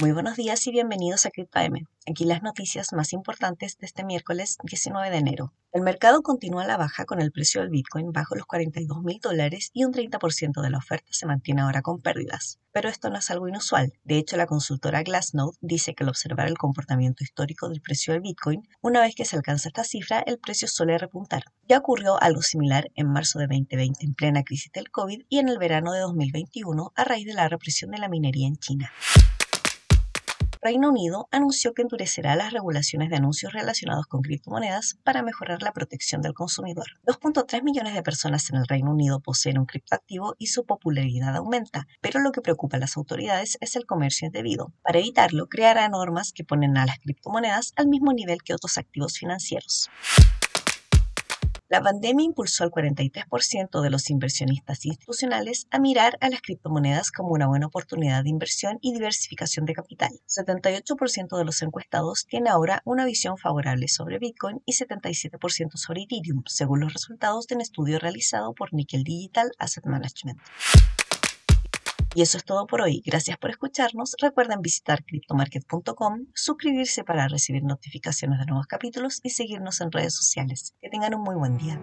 Muy buenos días y bienvenidos a CryptoM. Aquí las noticias más importantes de este miércoles 19 de enero. El mercado continúa a la baja con el precio del Bitcoin bajo los 42 mil dólares y un 30% de la oferta se mantiene ahora con pérdidas. Pero esto no es algo inusual. De hecho, la consultora Glassnode dice que al observar el comportamiento histórico del precio del Bitcoin, una vez que se alcanza esta cifra, el precio suele repuntar. Ya ocurrió algo similar en marzo de 2020 en plena crisis del COVID y en el verano de 2021 a raíz de la represión de la minería en China. Reino Unido anunció que endurecerá las regulaciones de anuncios relacionados con criptomonedas para mejorar la protección del consumidor. 2.3 millones de personas en el Reino Unido poseen un criptoactivo y su popularidad aumenta, pero lo que preocupa a las autoridades es el comercio indebido. Para evitarlo, creará normas que ponen a las criptomonedas al mismo nivel que otros activos financieros. La pandemia impulsó al 43% de los inversionistas institucionales a mirar a las criptomonedas como una buena oportunidad de inversión y diversificación de capital. 78% de los encuestados tiene ahora una visión favorable sobre Bitcoin y 77% sobre Ethereum, según los resultados de un estudio realizado por Nickel Digital Asset Management. Y eso es todo por hoy. Gracias por escucharnos. Recuerden visitar cryptomarket.com, suscribirse para recibir notificaciones de nuevos capítulos y seguirnos en redes sociales. Que tengan un muy buen día.